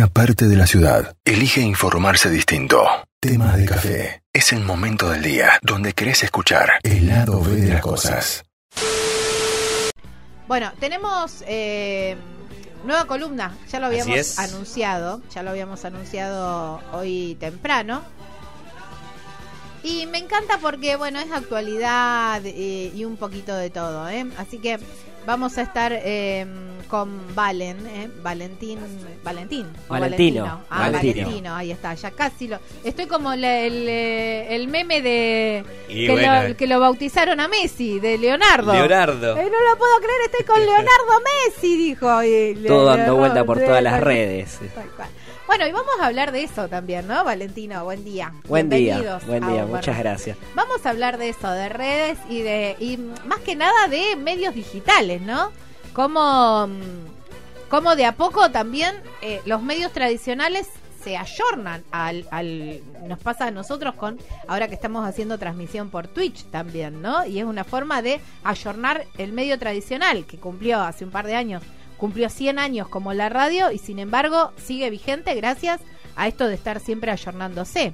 una parte de la ciudad elige informarse distinto. Temas de café. Es el momento del día donde querés escuchar el lado B de las cosas. Bueno, tenemos eh, nueva columna, ya lo habíamos anunciado, ya lo habíamos anunciado hoy temprano. Y me encanta porque, bueno, es actualidad eh, y un poquito de todo, ¿eh? Así que vamos a estar eh, con Valen, ¿eh? Valentín, Valentín. o Valentino, Ah, Valentino. Valentino, ahí está, ya casi lo... Estoy como la- el, eh, el meme de... Y que, bueno, lo, que lo bautizaron a Messi, de Leonardo. Leonardo. Eh, no lo puedo creer, estoy con Leonardo Messi, dijo. y Todo dando vuelta por todas las redes. tal cual. Bueno, y vamos a hablar de eso también, ¿no, Valentino? Buen día. Buen día, Bienvenidos buen día, muchas gracias. Vamos a hablar de eso, de redes y de y más que nada de medios digitales, ¿no? Como, mm, como de a poco también eh, los medios tradicionales se ayornan al, al nos pasa a nosotros con ahora que estamos haciendo transmisión por Twitch también, ¿no? Y es una forma de ayornar el medio tradicional que cumplió hace un par de años, cumplió 100 años como la radio y sin embargo sigue vigente gracias a esto de estar siempre ayornándose.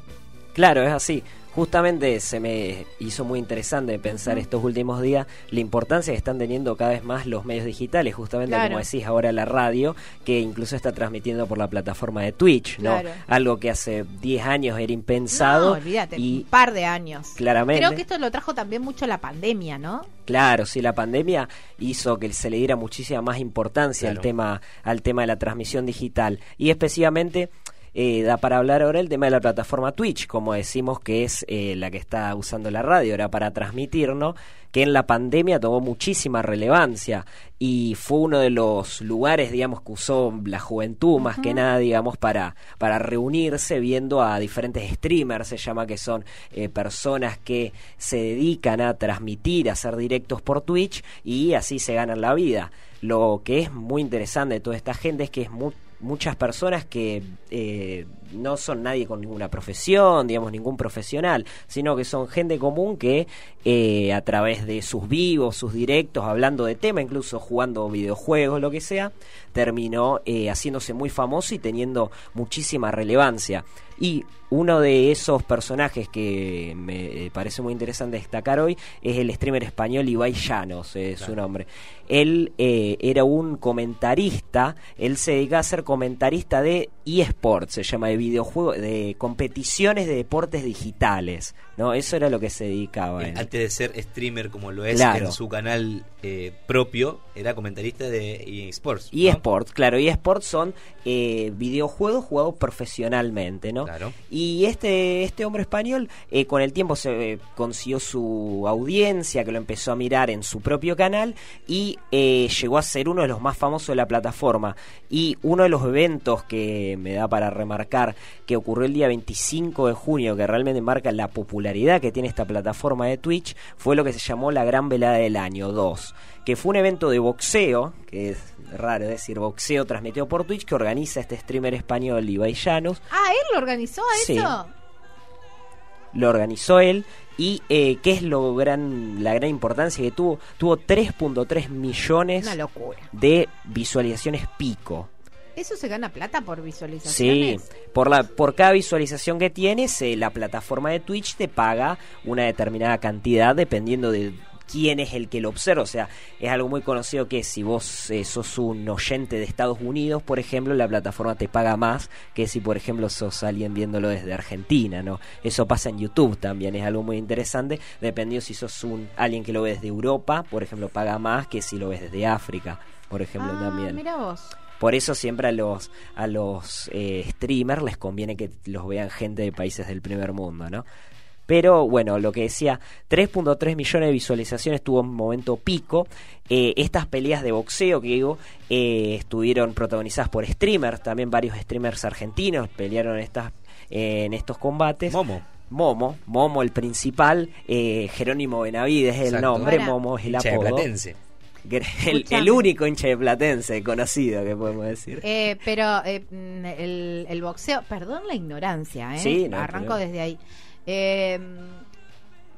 Claro, es así. Justamente se me hizo muy interesante pensar estos últimos días la importancia que están teniendo cada vez más los medios digitales, justamente Claro. como decís ahora la radio, que incluso está transmitiendo por la plataforma de Twitch, ¿no? Claro. Algo que hace 10 años era No, impensado olvídate, y un par de años. claramente Creo que esto lo trajo también mucho la pandemia, ¿no? Claro, sí, la pandemia hizo que se le diera muchísima más importancia al tema al tema de la transmisión digital y específicamente eh, da para hablar ahora el tema de la plataforma Twitch, como decimos que es eh, la que está usando la radio ahora para transmitirnos, que en la pandemia tomó muchísima relevancia y fue uno de los lugares, digamos, que usó la juventud más que nada, digamos, para, para reunirse viendo a diferentes streamers, se llama que son eh, personas que se dedican a transmitir, a hacer directos por Twitch y así se ganan la vida. Lo que es muy interesante de toda esta gente es que es mu- muchas personas que eh, no son nadie con ninguna profesión, digamos, ningún profesional, sino que son gente común que eh, a través de sus vivos, sus directos, hablando de tema, incluso jugando videojuegos, lo que sea, terminó eh, haciéndose muy famoso y teniendo muchísima relevancia. Y uno de esos personajes que me eh, parece muy interesante destacar hoy es el streamer español Ibai Llanos, es su nombre. Él eh, era un comentarista, él se dedica a ser comentarista de eSports, se llama videojuegos, de competiciones de deportes digitales, ¿no? Eso era lo que se dedicaba. Eh. Antes de ser streamer como lo es Claro. en su canal eh, propio, era comentarista de eSports. ¿no? eSports, claro, eSports son eh, videojuegos jugados profesionalmente, ¿no? Claro. Y este, este hombre español con el tiempo se consiguió su audiencia, que lo empezó a mirar en su propio canal y eh, llegó a ser uno de los más famosos de la plataforma. Y uno de los eventos que me da para remarcar que ocurrió el día 25 de junio, que realmente marca la popularidad que tiene esta plataforma de Twitch, fue lo que se llamó la Gran Velada del Año 2, que fue un evento de boxeo, que es raro decir boxeo transmitido por Twitch, que organiza este streamer español Ibai Llanos, Ah, él lo organizó a Sí. eso. lo organizó él y eh, qué es lo gran la gran importancia que tuvo tuvo 3.3 millones Una locura. de visualizaciones pico ¿Eso se gana plata por sí visualizaciones? por la por cada visualización que tienes eh, la plataforma de Twitch te paga una determinada cantidad dependiendo de quién es el que lo observa. O sea, es algo muy conocido que si vos eh, sos un oyente de Estados Unidos, por ejemplo, la plataforma te paga más que si, por ejemplo, sos alguien viéndolo desde Argentina, ¿no? Eso pasa en YouTube también, es algo muy interesante, dependiendo si sos un alguien que lo ve desde Europa, por ejemplo, paga más que si lo ves desde África, por ejemplo, Ah, también. mira vos. Por eso siempre a los a los eh, streamers les conviene que los vean gente de países del primer mundo, ¿no? Pero bueno, lo que decía, 3.3 millones de visualizaciones tuvo un momento pico. Eh, estas peleas de boxeo que digo eh, estuvieron protagonizadas por streamers, también varios streamers argentinos pelearon estas, eh, en estos combates. Momo. Momo, Momo el principal, eh, Jerónimo Benavides es el Exacto. nombre, Momo es el apodo. Platense. El, el único hincha de Platense conocido que podemos decir. Eh, pero eh, mm, el, el boxeo, perdón la ignorancia, ¿eh? Sí, no Arranco desde ahí. Eh,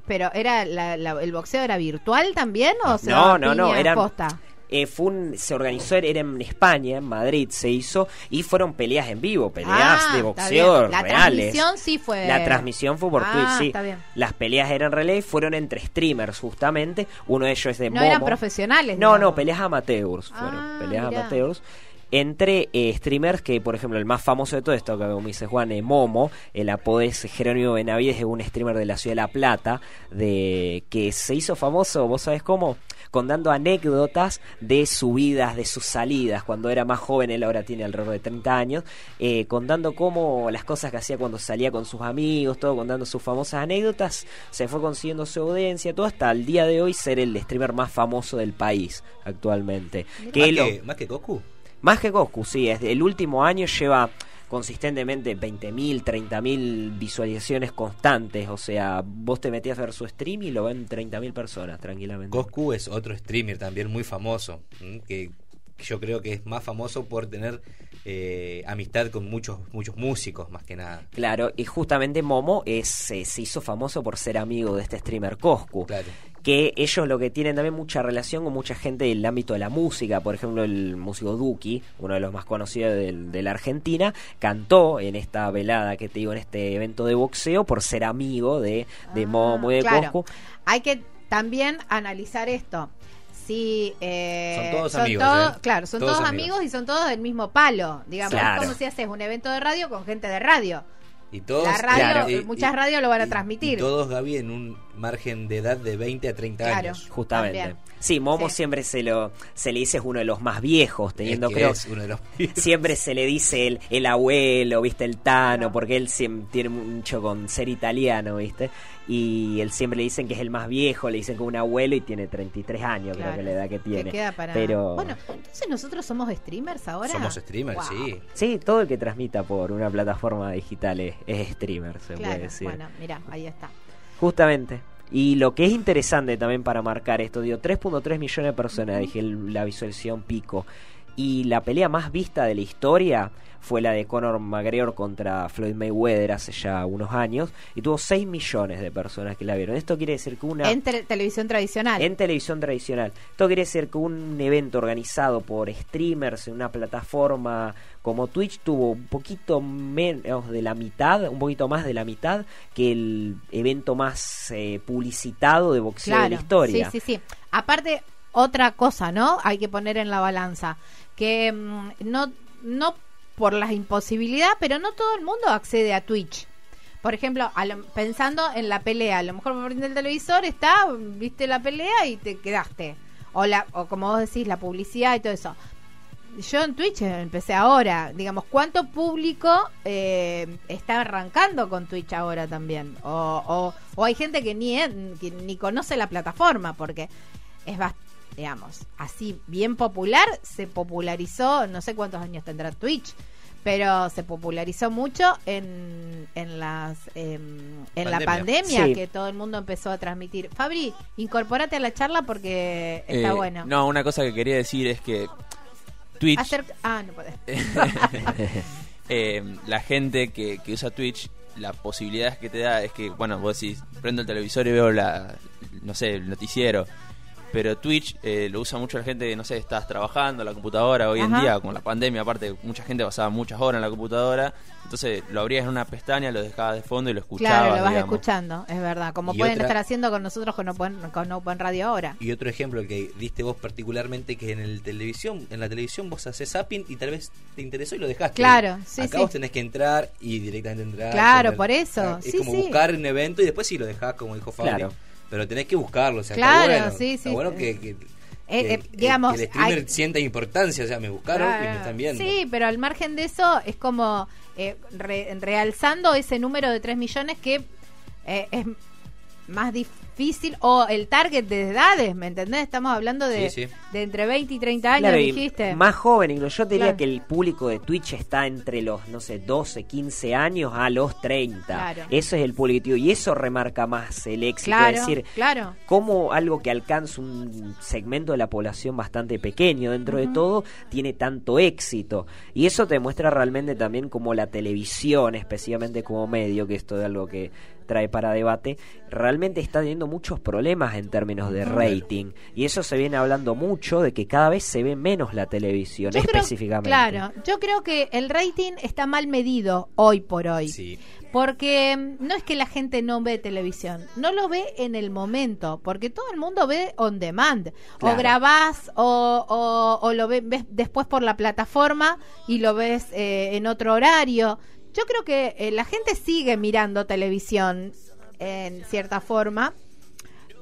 pero era la- la- el boxeo era virtual también o se No, no, no, posta? Eh, fue un- se organizó, era en España, en Madrid se hizo, y fueron peleas en vivo, peleas Ah, de boxeo. La reales. transmisión sí fue. La transmisión fue por Ah, Twitch, sí. está bien. Las peleas eran relay, fueron entre streamers justamente, uno de ellos es de No eran Momo. profesionales. No, no, peleas amateurs fueron, Ah, peleas mirá. amateurs. Entre eh, streamers que, por ejemplo, el más famoso de todo esto, que como dice Juan, eh, Momo, el apodo es Jerónimo Benavides, es un streamer de la ciudad de La Plata, de que se hizo famoso, vos sabés cómo, contando anécdotas de subidas, de sus salidas, cuando era más joven, él ahora tiene alrededor de 30 años, eh, contando cómo las cosas que hacía cuando salía con sus amigos, todo contando sus famosas anécdotas, se fue consiguiendo su audiencia, todo hasta el día de hoy ser el streamer más famoso del país actualmente. Que más, lo- que, más que Goku. más que Goku, sí, es el último año lleva consistentemente 20.000, 30.000 visualizaciones constantes, o sea, vos te metías a ver su stream y lo ven 30.000 personas tranquilamente. Goku es otro streamer también muy famoso, que yo creo que es más famoso por tener eh, amistad con muchos muchos músicos más que nada. Claro, y justamente Momo es, eh, se hizo famoso por ser amigo de este streamer Coscu. Claro. Que ellos lo que tienen también mucha relación con mucha gente del ámbito de la música. Por ejemplo, el músico Duki, uno de los más conocidos del- de, la Argentina, cantó en esta velada que te digo, en este evento de boxeo, por ser amigo de, de Ah, Momo y de claro. Coscu. Hay que también analizar esto. Si, eh, Son todos amigos, ¿eh? Claro, son Todos todos, amigos. amigos. y son todos del mismo palo. Digamos, Claro. es como si haces un evento de radio con gente de radio. Y todos, La radio, Claro. y- muchas y- radios lo van a y- transmitir. y todos, Gaby, en un margen de edad de 20 a 30 Claro. años. Justamente. También. Sí, Momo Sí. siempre se lo se le dice es uno de los más viejos, teniendo Es que creo es uno de los siempre se le dice el, el abuelo, ¿viste? El Tano, porque él siempre tiene mucho con ser italiano, ¿viste? Y él siempre le dicen que es el más viejo, le dicen que es un abuelo y tiene 33 años, Claro. creo que la edad que tiene. Que queda para... Pero Bueno, entonces nosotros somos streamers ahora. Somos streamers, Wow. sí. sí, todo el que transmita por una plataforma digital es, es streamer, se puede Claro, decir. bueno, mira, ahí está. Justamente. Y lo que es interesante también para marcar esto, digo, 3.3 millones de personas, dije la visualización pico. Y la pelea más vista de la historia fue la de Conor McGregor contra Floyd Mayweather hace ya unos años. Y tuvo 6 millones de personas que la vieron. Esto quiere decir que una... En tele- televisión tradicional. En televisión tradicional. Esto quiere decir que un evento organizado por streamers en una plataforma como Twitch tuvo un poquito menos de la mitad, un poquito más de la mitad que el evento más eh, publicitado de boxeo de la historia. Sí, sí, sí. Aparte, otra cosa, ¿no? Hay que poner en la balanza. Que mm, no, no por la imposibilidad, pero no todo el mundo accede a Twitch. Por ejemplo, a lo- pensando en la pelea, a lo mejor por el televisor está, viste la pelea y te quedaste. O, la, o como vos decís, la publicidad y todo eso. Yo en Twitch empecé ahora, digamos, ¿cuánto público eh, está arrancando con Twitch ahora también? O, o, hay gente que ni, que ni conoce la plataforma porque es bastante, digamos, así bien popular, se popularizó, no sé cuántos años tendrá Twitch, pero se popularizó mucho en, en las em, en la Pandemia. Sí. que todo el mundo empezó a transmitir. Fabri, incorpórate a la charla porque está Eh, bueno. No, una cosa que quería decir es que Twitch, ah, no podés. eh, la gente que, que usa Twitch, la posibilidad que te da es que, bueno, vos decís, prendo el televisor y veo la, no sé, el noticiero. Pero Twitch eh, lo usa mucho la gente que, no sé, estás trabajando en la computadora hoy en día, con la pandemia, aparte, mucha gente pasaba muchas horas en la computadora. Entonces lo abrías en una pestaña, lo dejabas de fondo y lo escuchabas. Claro, lo vas digamos. escuchando, es verdad. Como Y pueden otra- estar haciendo con nosotros con Open, con Open Radio ahora. Y otro ejemplo el que diste vos particularmente que en el televisión, en la televisión vos haces zapping y tal vez te interesó y lo dejaste. Claro, sí, Acá sí. vos tenés que entrar y directamente entrar. Claro, poner- por eso, Es sí, como sí. buscar un evento y después sí lo dejás como dijo Fabri. Claro. Pero tenés que buscarlo, o sea, Claro, está bueno. sí, Está sí. bueno que, que- Eh, eh, digamos, que el streamer hay- sienta importancia, o sea, me buscaron y me Claro. están viendo. Sí, pero al margen de eso es como eh, re- realzando ese número de 3 millones que eh, es más difícil o el target de edades, ¿me entendés? Estamos hablando de, Sí, sí. de entre 20 y 30 años, Claro, y dijiste. más joven, incluso yo te diría Claro. que el público de Twitch está entre los, no sé, 12, 15 años a los 30. Claro. Eso es el público, y eso remarca más el éxito. claro, Es decir, claro. cómo algo que alcanza un segmento de la población bastante pequeño dentro de todo tiene tanto éxito. Y eso te muestra realmente también como la televisión, especialmente como medio, que esto es algo que trae para debate, realmente está teniendo muchos problemas en términos de rating. Y eso se viene hablando mucho de que cada vez se ve menos la televisión, Yo creo- específicamente. claro, yo creo que el rating está mal medido hoy por hoy. Sí. Porque mm, no es que la gente no ve televisión, no lo ve en el momento, porque todo el mundo ve on demand. O grabás o, o- o lo ve- ves después por la plataforma y lo ves eh, en otro horario. Yo creo que eh, la gente sigue mirando televisión en cierta forma,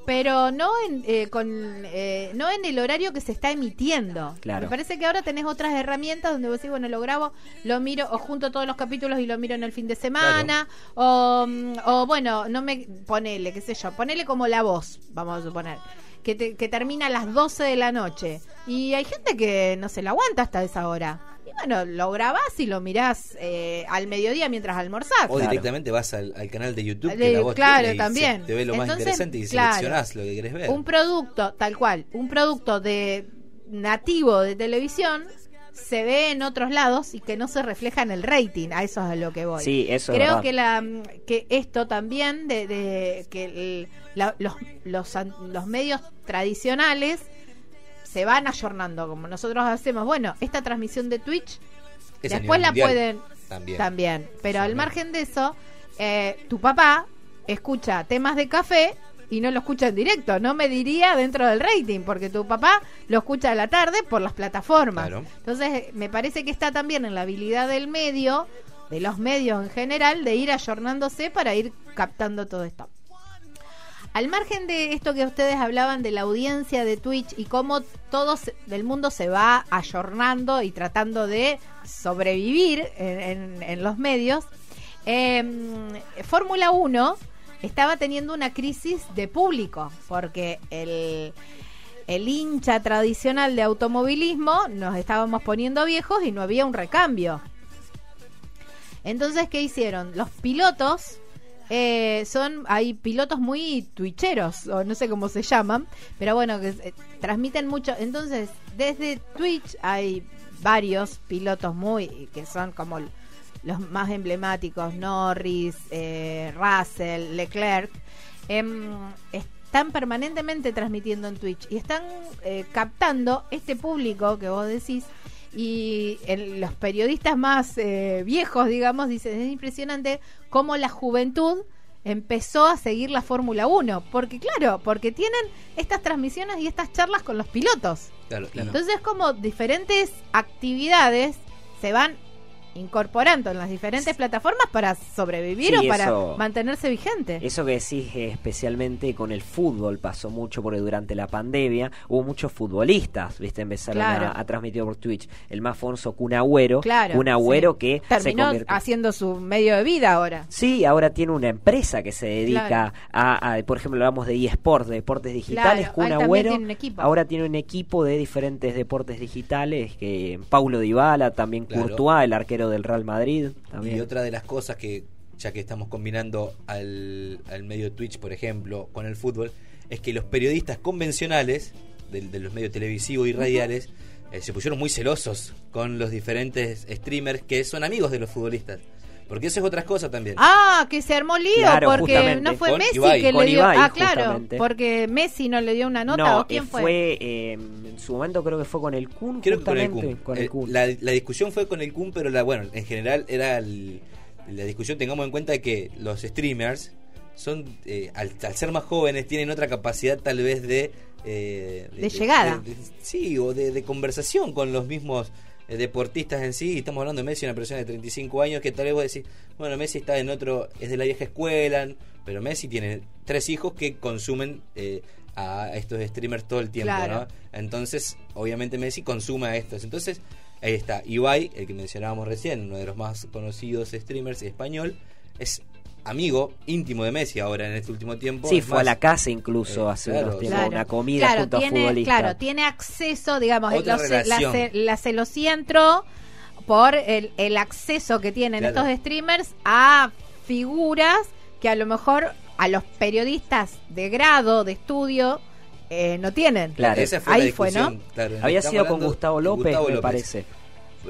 pero no en, eh, con, eh, no en el horario que se está emitiendo. Claro. Me parece que ahora tenés otras herramientas donde vos decís, bueno, lo grabo, lo miro, o junto todos los capítulos y lo miro en el fin de semana, o, mm, o bueno, no me, ponele, qué sé yo, ponele como la voz, vamos a suponer. Que, te- que termina a las 12 de la noche. Y hay gente que no se la aguanta hasta esa hora. Bueno, lo grabás y lo mirás eh, al mediodía mientras almorzás. O directamente vas al, al canal de YouTube De- que la voz claro, tiene y también. se- te ve lo más interesante y claro, seleccionás lo que querés ver. Un producto, tal cual, un producto de nativo de televisión se ve en otros lados y que no se refleja en el rating. A eso es a lo que voy. Sí, eso es Creo verdad. que la que esto también de, de que el- la- los, los an- los medios tradicionales se van ayornando como nosotros hacemos. Bueno, esta transmisión de Twitch Es después la mundial pueden También. también. Pero al margen de eso, eh, tu papá escucha temas de café y no lo escucha en directo. No me diría dentro del rating, porque tu papá lo escucha a la tarde por las plataformas. Claro. Entonces, eh, me parece que está también en la habilidad del medio, de los medios en general, de ir ayornándose para ir captando todo esto. Al margen de esto que ustedes hablaban de la audiencia de Twitch y cómo todo del mundo se va ayornando y tratando de sobrevivir en los medios, eh, Fórmula 1 estaba teniendo una crisis de público porque el, el hincha tradicional de automovilismo nos estábamos poniendo viejos y no había un recambio. Entonces, ¿qué hicieron? Los pilotos eh, son, hay pilotos muy twitcheros, o no sé cómo se llaman, pero bueno, que eh, transmiten mucho. Entonces, desde Twitch hay varios pilotos muy, que son como los más emblemáticos, Norris, eh, Russell, Leclerc, em, están permanentemente transmitiendo en Twitch y están eh, captando este público que vos decís y el- los periodistas más eh, viejos, digamos, dicen, es impresionante cómo la juventud empezó a seguir la Fórmula 1, porque claro, porque tienen estas transmisiones y estas charlas con los pilotos. Claro, claro. Entonces como diferentes actividades se van incorporando en las diferentes plataformas para sobrevivir Sí, o para eso- mantenerse vigente. Eso que decís eh, especialmente con el fútbol pasó mucho porque durante la pandemia hubo muchos futbolistas, viste, empezaron Claro. a, a transmitir por Twitch. El más famoso Kun Agüero, Claro, Kun Agüero sí. que se terminó convirtió haciendo su medio de vida ahora. Sí, ahora tiene una empresa que se dedica Claro. a, a- por ejemplo, hablamos de eSports, de deportes digitales. Claro, Kun ahí también Agüero tiene un equipo. ahora tiene un equipo de diferentes deportes digitales, que Paulo Dybala, también Claro. Courtois, el arquero del Real Madrid. También. Y otra de las cosas que, ya que estamos combinando al, al medio Twitch, por ejemplo, con el fútbol, es que los periodistas convencionales de, de los medios televisivos y radiales eh, se pusieron muy celosos con los diferentes streamers que son amigos de los futbolistas. Porque eso es otra cosa también. Ah, que se armó lío Claro, porque justamente. no fue Con Messi Ibai. que Con le dio. Ibai, ah, claro, justamente. porque Messi no le dio una nota no, o quién eh, fue. eh, en su momento creo que fue con el Kun, Creo que con el justamente, Kun. con el Eh, Kun. la, la discusión fue con el Kun, pero la, bueno, en general era el- la discusión, tengamos en cuenta que los streamers son, eh, al, al ser más jóvenes, tienen otra capacidad tal vez de... eh, De llegada. de- sí, o de, de conversación con los mismos eh, deportistas en sí. Estamos hablando de Messi, una persona de 35 años, que tal vez vos decís, bueno, Messi está en otro, es de la vieja escuela, pero Messi tiene tres hijos que consumen... eh, a estos streamers todo el tiempo, Claro. ¿no? Entonces, obviamente Messi consume a estos. Entonces, ahí está. Ibai, el que mencionábamos recién, uno de los más conocidos streamers español, es amigo íntimo de Messi ahora en este último tiempo. Sí, fue a la casa incluso eh, hace claro, unos tiempos, Claro. una comida claro, junto a tiene, futbolistas. Claro, tiene acceso, digamos, Otra los- la, relación. ce- la celosía entró por el, el acceso que tienen Claro. estos streamers a figuras que a lo mejor a los periodistas de grado, de estudio, eh, no tienen. Claro. Esa fue Ahí la fue, ¿no? claro. Había sido con Gustavo López, Gustavo me parece.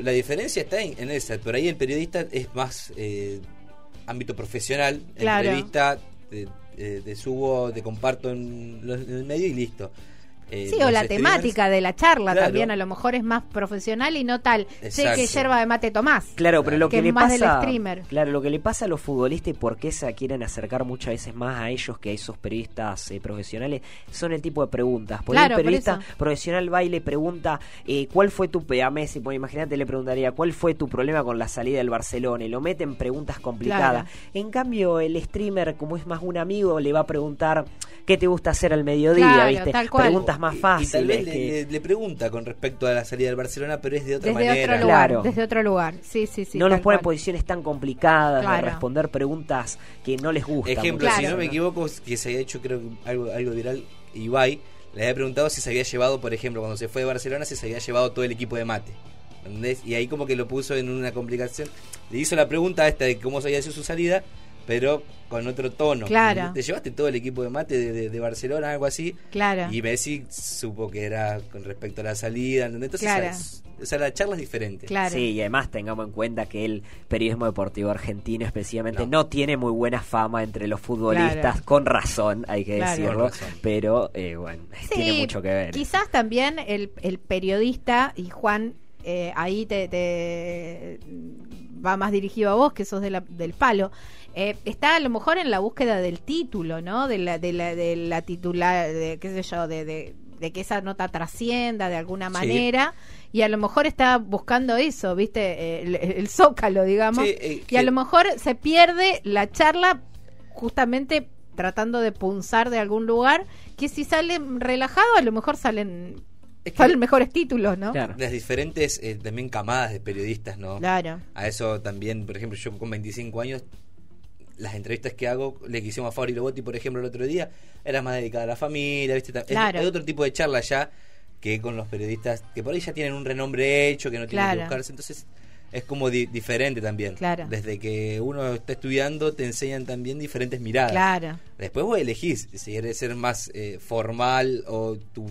La diferencia está en, en esa. Por ahí el periodista es más eh, ámbito profesional. Claro. Entrevista, eh, eh, te subo, te comparto en, los- en el medio y listo. Eh, Sí, o la streamers- temática de la charla Claro. también a lo mejor es más profesional y no tal. Sé que yerba de mate tomás. Claro, pero lo Que le más del pasa, streamer. claro, lo que le pasa a los futbolistas y por qué se quieren acercar muchas veces más a ellos que a esos periodistas eh, profesionales son el tipo de preguntas. Porque Claro, el periodista profesional va y le pregunta eh, cuál fue tu a Messi, pues imagínate le preguntaría cuál fue tu problema con la salida del Barcelona y lo mete en preguntas complicadas. Claro. En cambio el streamer como es más un amigo le va a preguntar qué te gusta hacer al mediodía, Claro, ¿viste? tal cual. Preguntas más Y- y fáciles. tal vez le, que- le- le pregunta con respecto a la salida del Barcelona, pero es de otra Desde manera. otro lugar. Claro. Desde otro lugar. Sí, sí, sí. no nos tal pone en cual. posiciones tan complicadas Claro. de responder preguntas que no les gusta. Ejemplo, si no me equivoco, que se había hecho creo que algo, algo viral, Ibai le había preguntado si se había llevado, por ejemplo, cuando se fue de Barcelona, si se había llevado todo el equipo de mate. ¿Entendés? Y ahí como que lo puso en una complicación. Le hizo la pregunta esta de cómo se había sido su salida, pero con otro tono. Claro. ¿Te llevaste todo el equipo de mate de, de- de Barcelona, algo así? Claro. Y Messi supo que era con respecto a la salida. Entonces, Claro. es- o sea, la charla es diferente. Claro. Sí, y además tengamos en cuenta que el periodismo deportivo argentino especialmente No. no, tiene muy buena fama entre los futbolistas, Claro. con razón, hay que Claro. decirlo, Con razón. pero eh, bueno, tiene mucho que ver. Quizás también el, el periodista, y Juan, eh, ahí te, te- va más dirigido a vos, que sos de la- del palo, eh, está a lo mejor en la búsqueda del título, ¿no? De la, de la, de la titular, de qué sé yo, de, de, de que esa nota trascienda de alguna manera. Y a lo mejor está buscando eso, ¿viste? El, el zócalo, digamos. Sí, eh, y a que- lo mejor se pierde la charla justamente tratando de punzar de algún lugar, que si salen relajado a lo mejor salen, Es que- salen mejores títulos, ¿no? Claro. Las diferentes eh, también camadas de periodistas, ¿no? Claro. A eso también, por ejemplo, yo con 25 años, las entrevistas que hago, le que hicimos a Fabri Lobotti, por ejemplo, el otro día, era más dedicada a la familia, ¿viste? Es- Claro. Hay otro tipo de charla ya que con los periodistas que por ahí ya tienen un renombre hecho, que no tienen Claro. que buscarse, entonces es como di- diferente también. Claro. Desde que uno está estudiando, te enseñan también diferentes miradas. Claro. Después vos elegís si querés ser más eh, formal o tu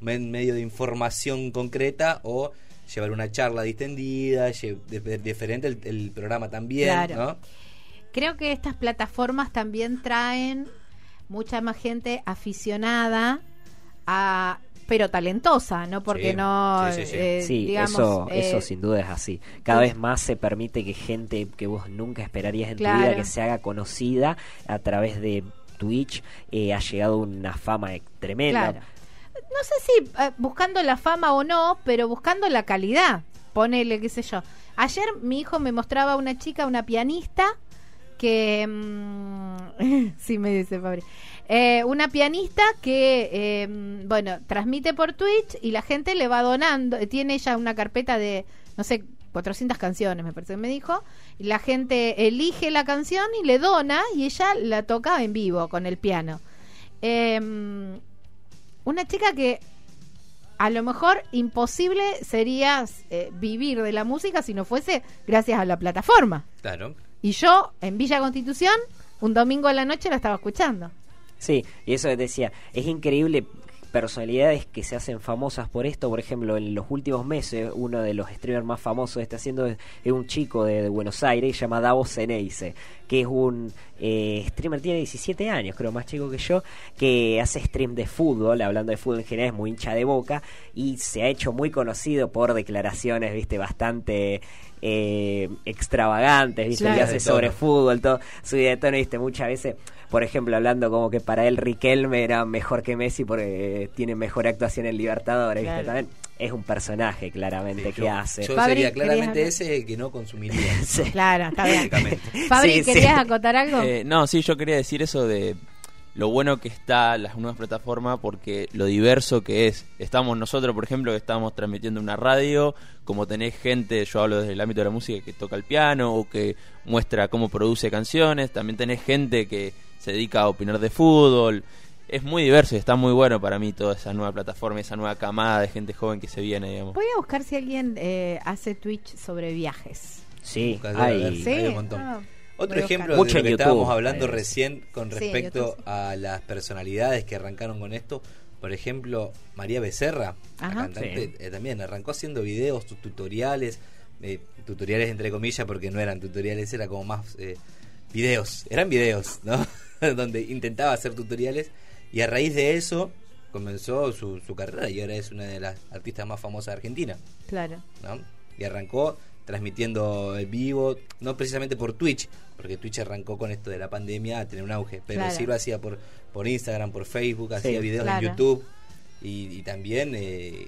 medio de información concreta o llevar una charla distendida, diferente el, el programa también, Claro. ¿no? Creo que estas plataformas también traen mucha más gente aficionada a pero talentosa, ¿no? Porque Sí, no, sí, sí, sí. eh, Sí, digamos, eso, eh, eso sin duda es así. Cada vez más se permite que gente que vos nunca esperarías en tu Claro. vida que se haga conocida a través de Twitch eh, ha llegado una fama eh, tremenda. Claro. No sé si eh, buscando la fama o no, pero buscando la calidad. Ponele, qué sé yo. Ayer mi hijo me mostraba una chica, una pianista, que... mm, sí, me dice Fabri. Eh, una pianista que, mm, bueno, transmite por Twitch y la gente le va donando. Tiene ella una carpeta de, no sé, 400 canciones, me parece que me dijo. Y la gente elige la canción y le dona y ella la toca en vivo con el piano. Eh, una chica que a lo mejor imposible sería eh, vivir de la música si no fuese gracias a la plataforma. Claro. Y yo en Villa Constitución, un domingo a la noche la estaba escuchando. Sí, y eso decía, es increíble personalidades que se hacen famosas por esto, por ejemplo, en los últimos meses uno de los streamers más famosos está haciendo es, un chico de, Buenos Aires, se llama Davos Ceneice, que es un eh, streamer, tiene 17 años, creo, más chico que yo, que hace stream de fútbol, hablando de fútbol en general, es muy hincha de boca y se ha hecho muy conocido por declaraciones, viste, bastante eh, extravagantes, viste, Claro. que hace sobre fútbol, todo, su de tono, viste, muchas veces, por ejemplo, hablando como que para él Riquelme era mejor que Messi porque tiene mejor actuación en Libertadores, viste, Claro. también es un personaje claramente Sí, que yo, hace. Yo Fabri, sería ¿querías claramente ese el que no consumiría. Sí. Claro, está bien. Básicamente. Fabri, Sí, sí. ¿querías acotar algo? Eh, no, sí, yo quería decir eso de lo bueno que está las nuevas plataformas porque lo diverso que es. Estamos nosotros, por ejemplo, que estamos transmitiendo una radio, como tenés gente, yo hablo desde el ámbito de la música, que toca el piano o que muestra cómo produce canciones, también tenés gente que se dedica a opinar de fútbol. Es muy diverso y está muy bueno para mí toda esa nueva plataforma, esa nueva camada de gente joven que se viene, digamos. Voy a buscar si alguien eh, hace Twitch sobre viajes. Sí, hay, ¿Sí? hay un montón. Ah, Otro ejemplo Mucho de lo que YouTube, estábamos hablando recién con Sí, respecto a las personalidades que arrancaron con esto. Por ejemplo, María Becerra, la cantante, eh, también arrancó haciendo videos, tutoriales, eh, tutoriales entre comillas porque no eran tutoriales, era como más eh, videos, eran videos, ¿no? Donde intentaba hacer tutoriales y a raíz de eso comenzó su, su carrera y ahora es una de las artistas más famosas de Argentina, Claro. ¿no? Y arrancó transmitiendo en vivo, no precisamente por Twitch, porque Twitch arrancó con esto de la pandemia a tener un auge, pero Claro. sí lo hacía por, por Instagram, por Facebook, hacía videos claro. en YouTube y, y también eh,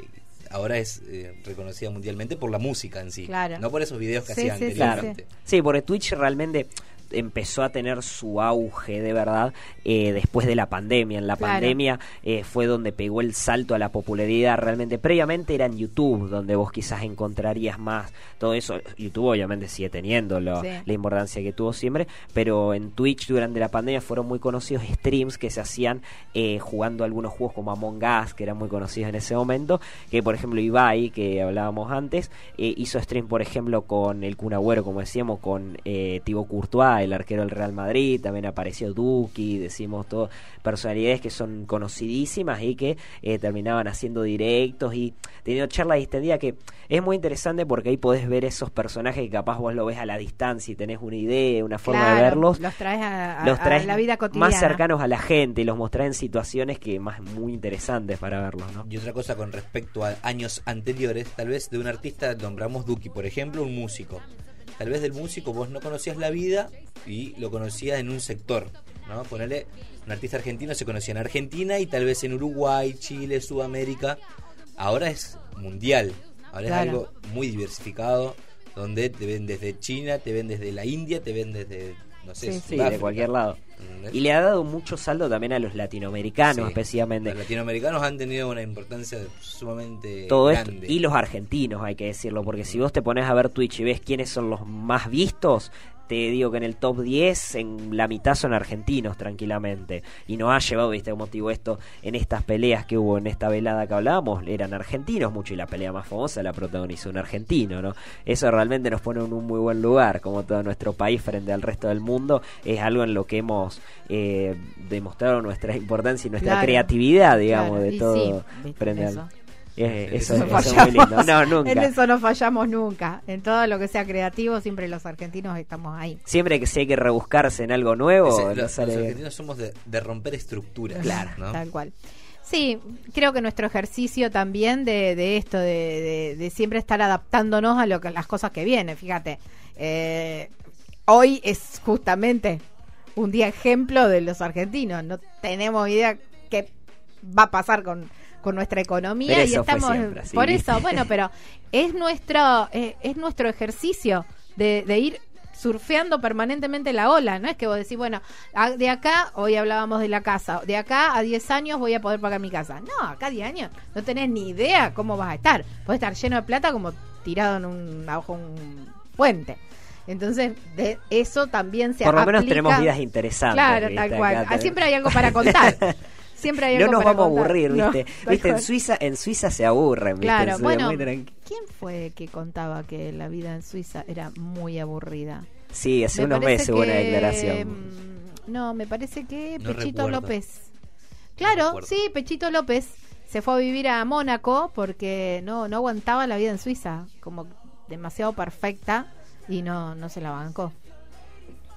ahora es eh, reconocida mundialmente por la música en sí, Claro. no por esos videos que Sí, hacía sí, sí, anteriormente. Sí, porque Twitch realmente empezó a tener su auge de verdad eh, después de la pandemia. En la Claro. pandemia eh, fue donde pegó el salto a la popularidad realmente. Previamente era en YouTube, donde vos quizás encontrarías más todo eso. YouTube obviamente sigue teniendo lo- Sí. la importancia que tuvo siempre, pero en Twitch durante la pandemia fueron muy conocidos streams que se hacían eh, jugando algunos juegos como Among Us, que eran muy conocidos en ese momento, que por ejemplo Ibai, que hablábamos antes, eh, hizo stream por ejemplo con el Kun Agüero, como decíamos, con eh, Thibaut El arquero del Real Madrid, también apareció Duki, decimos todo, personalidades que son conocidísimas y que eh, terminaban haciendo directos y teniendo charlas distendidas que es muy interesante porque ahí podés ver esos personajes que capaz vos lo ves a la distancia y tenés una idea, una forma Claro, de verlos Los traes a, a- los a traes la vida cotidiana. más cercanos a la gente y los mostrás en situaciones que más muy interesantes para verlos, ¿no? Y otra cosa con respecto a años anteriores, tal vez de un artista nombramos Duki, por ejemplo, un músico. Tal vez del músico vos no conocías la vida y lo conocías en un sector, ¿no? Ponerle un artista argentino se conocía en Argentina y tal vez en Uruguay, Chile, Sudamérica. Ahora es mundial, ahora Claro. es algo muy diversificado, donde te ven desde China, te ven desde la India, te ven desde, no sé, Sí, Sí, de cualquier lado. Y le ha dado mucho saldo también a los latinoamericanos, Sí. especialmente. Los latinoamericanos han tenido una importancia sumamente todo esto grande. y los argentinos hay que decirlo porque si vos te pones a ver Twitch y ves quiénes son los más vistos te digo que en el top 10 en la mitad son argentinos tranquilamente y nos ha llevado viste como motivo esto en estas peleas que hubo en esta velada que hablábamos eran argentinos mucho y la pelea más famosa la protagonizó un argentino no eso realmente nos pone en un muy buen lugar como todo nuestro país frente al resto del mundo es algo en lo que hemos eh, demostrado nuestra importancia y nuestra Claro. creatividad digamos Claro, de todo sí, frente al-. Eh, Sí, eso, no muy lindo. No, nunca. En eso no fallamos nunca. En todo lo que sea creativo, siempre los argentinos estamos ahí. Siempre que se hay que rebuscarse en algo nuevo, Ese- no los, sale argentinos somos de, de romper estructuras. Claro. ¿no? Tal cual. Sí, creo que nuestro ejercicio también de, de esto, de, de- de siempre estar adaptándonos a lo que, las cosas que vienen. Fíjate, eh, hoy es justamente un día ejemplo de los argentinos. No tenemos idea qué va a pasar con, con nuestra economía Pero y estamos siempre por eso. Bueno, pero es nuestro eh, es nuestro ejercicio de, de ir surfeando permanentemente la ola, no es que vos decís, bueno, de acá, hoy hablábamos de la casa, de acá a 10 años voy a poder pagar mi casa. No, acá a 10 años no tenés ni idea cómo vas a estar. Puedes estar lleno de plata como tirado en un, abajo un puente. Entonces, de eso también se Por lo menos tenemos vidas interesantes. Claro, tal cual. Acá Ah, siempre hay algo para contar. Siempre hay No nos para vamos a aburrir, ¿viste? ¿Viste? En. Suiza, en Suiza se aburren, ¿viste? Claro, Suiza bueno, muy ¿quién fue que contaba que la vida en Suiza era muy aburrida? Sí, hace Me unos meses hubo una que, declaración. mm, No, me parece que No Pechito recuerdo. López. Claro, sí, Pechito López se fue a vivir a Mónaco porque no, no aguantaba la vida en Suiza, como demasiado perfecta y no, no se la bancó.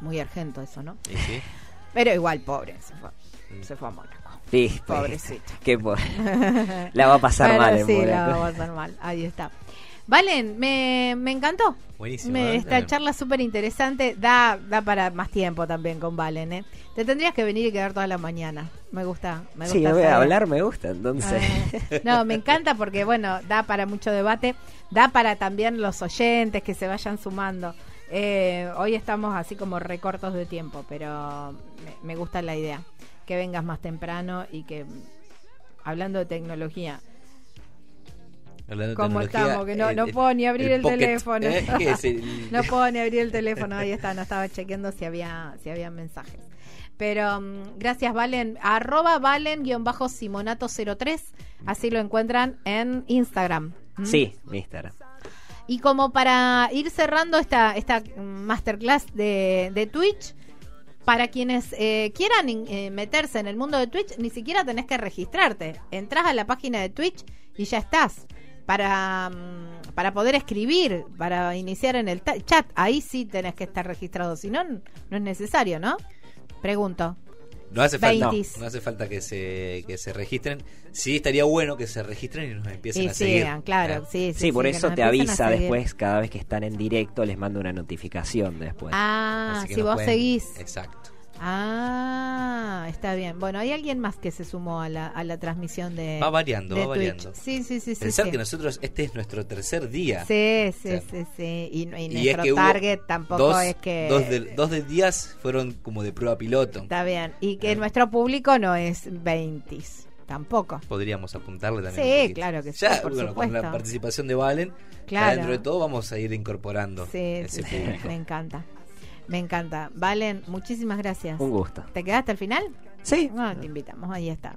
Muy argento eso, ¿no? Y sí. Pero igual, pobre, se fue, se fue a Mónaco. Sí, Pobrecito. Qué po- La va a pasar Pero mal en sí, la va a pasar mal. Ahí está. Valen, me, me encantó. Buenísimo. Me- ¿eh? esta Eh, charla súper interesante da, da para más tiempo también con Valen. ¿eh? Te tendrías que venir y quedar toda la mañana. Me gusta. Me Sí, gusta voy esa a idea. hablar, me gusta, entonces. Ah, No, me encanta porque, bueno, da para mucho debate, da para también los oyentes que se vayan sumando. Eh, hoy estamos así como recortos de tiempo, pero me, me gusta la idea. Que vengas más temprano y que, hablando de tecnología, hablando de ¿Cómo tecnología, estamos? Que no- el- no puedo ni abrir el Pocket, teléfono. ¿eh? ¿Qué es el- No puedo ni abrir el teléfono, ahí está, no estaba chequeando si había, si había mensajes. Pero mm, gracias, Valen. Arroba Valen-Simonato03. Así lo encuentran en Instagram. ¿Mm? Sí, mi Instagram. Y como para ir cerrando esta, esta mm, masterclass de, de Twitch, para quienes eh, quieran eh, meterse en el mundo de Twitch, ni siquiera tenés que registrarte. Entrás a la página de Twitch y ya estás. Para, mm, para poder escribir, para iniciar en el chat, ahí sí tenés que estar registrado, si no, no es necesario, ¿no? Pregunto. No hace falta, no hace falta que se que se registren. Sí estaría bueno que se registren y nos empiecen Y a seguir. sigan, claro, ¿Eh? sí, sí. Sí, por eso te avisa después, cada vez que están en directo, les manda una notificación después. Ah, si vos pueden- seguís. Exacto. Ah, está bien. Bueno, hay alguien más que se sumó a la, a la transmisión de. Va variando, de va Twitch. variando. Sí, sí, sí. Pensar sí. que nosotros, este es nuestro tercer día. Sí, sí, O sea, sí, sí. Y, y Y es nuestro que target tampoco dos, es que. Dos de, dos de días fueron como de prueba piloto. Está bien. Y que Eh. nuestro público no es 20. Tampoco. Podríamos apuntarle también. Sí, claro que sí, Ya, por bueno, con la supuesto. participación de Valen, Claro. dentro de todo vamos a ir incorporando Sí, ese sí, sí. público. Me encanta. Me encanta. Valen, muchísimas gracias. Un gusto. ¿Te quedaste al final? Sí. No, te invitamos, ahí está.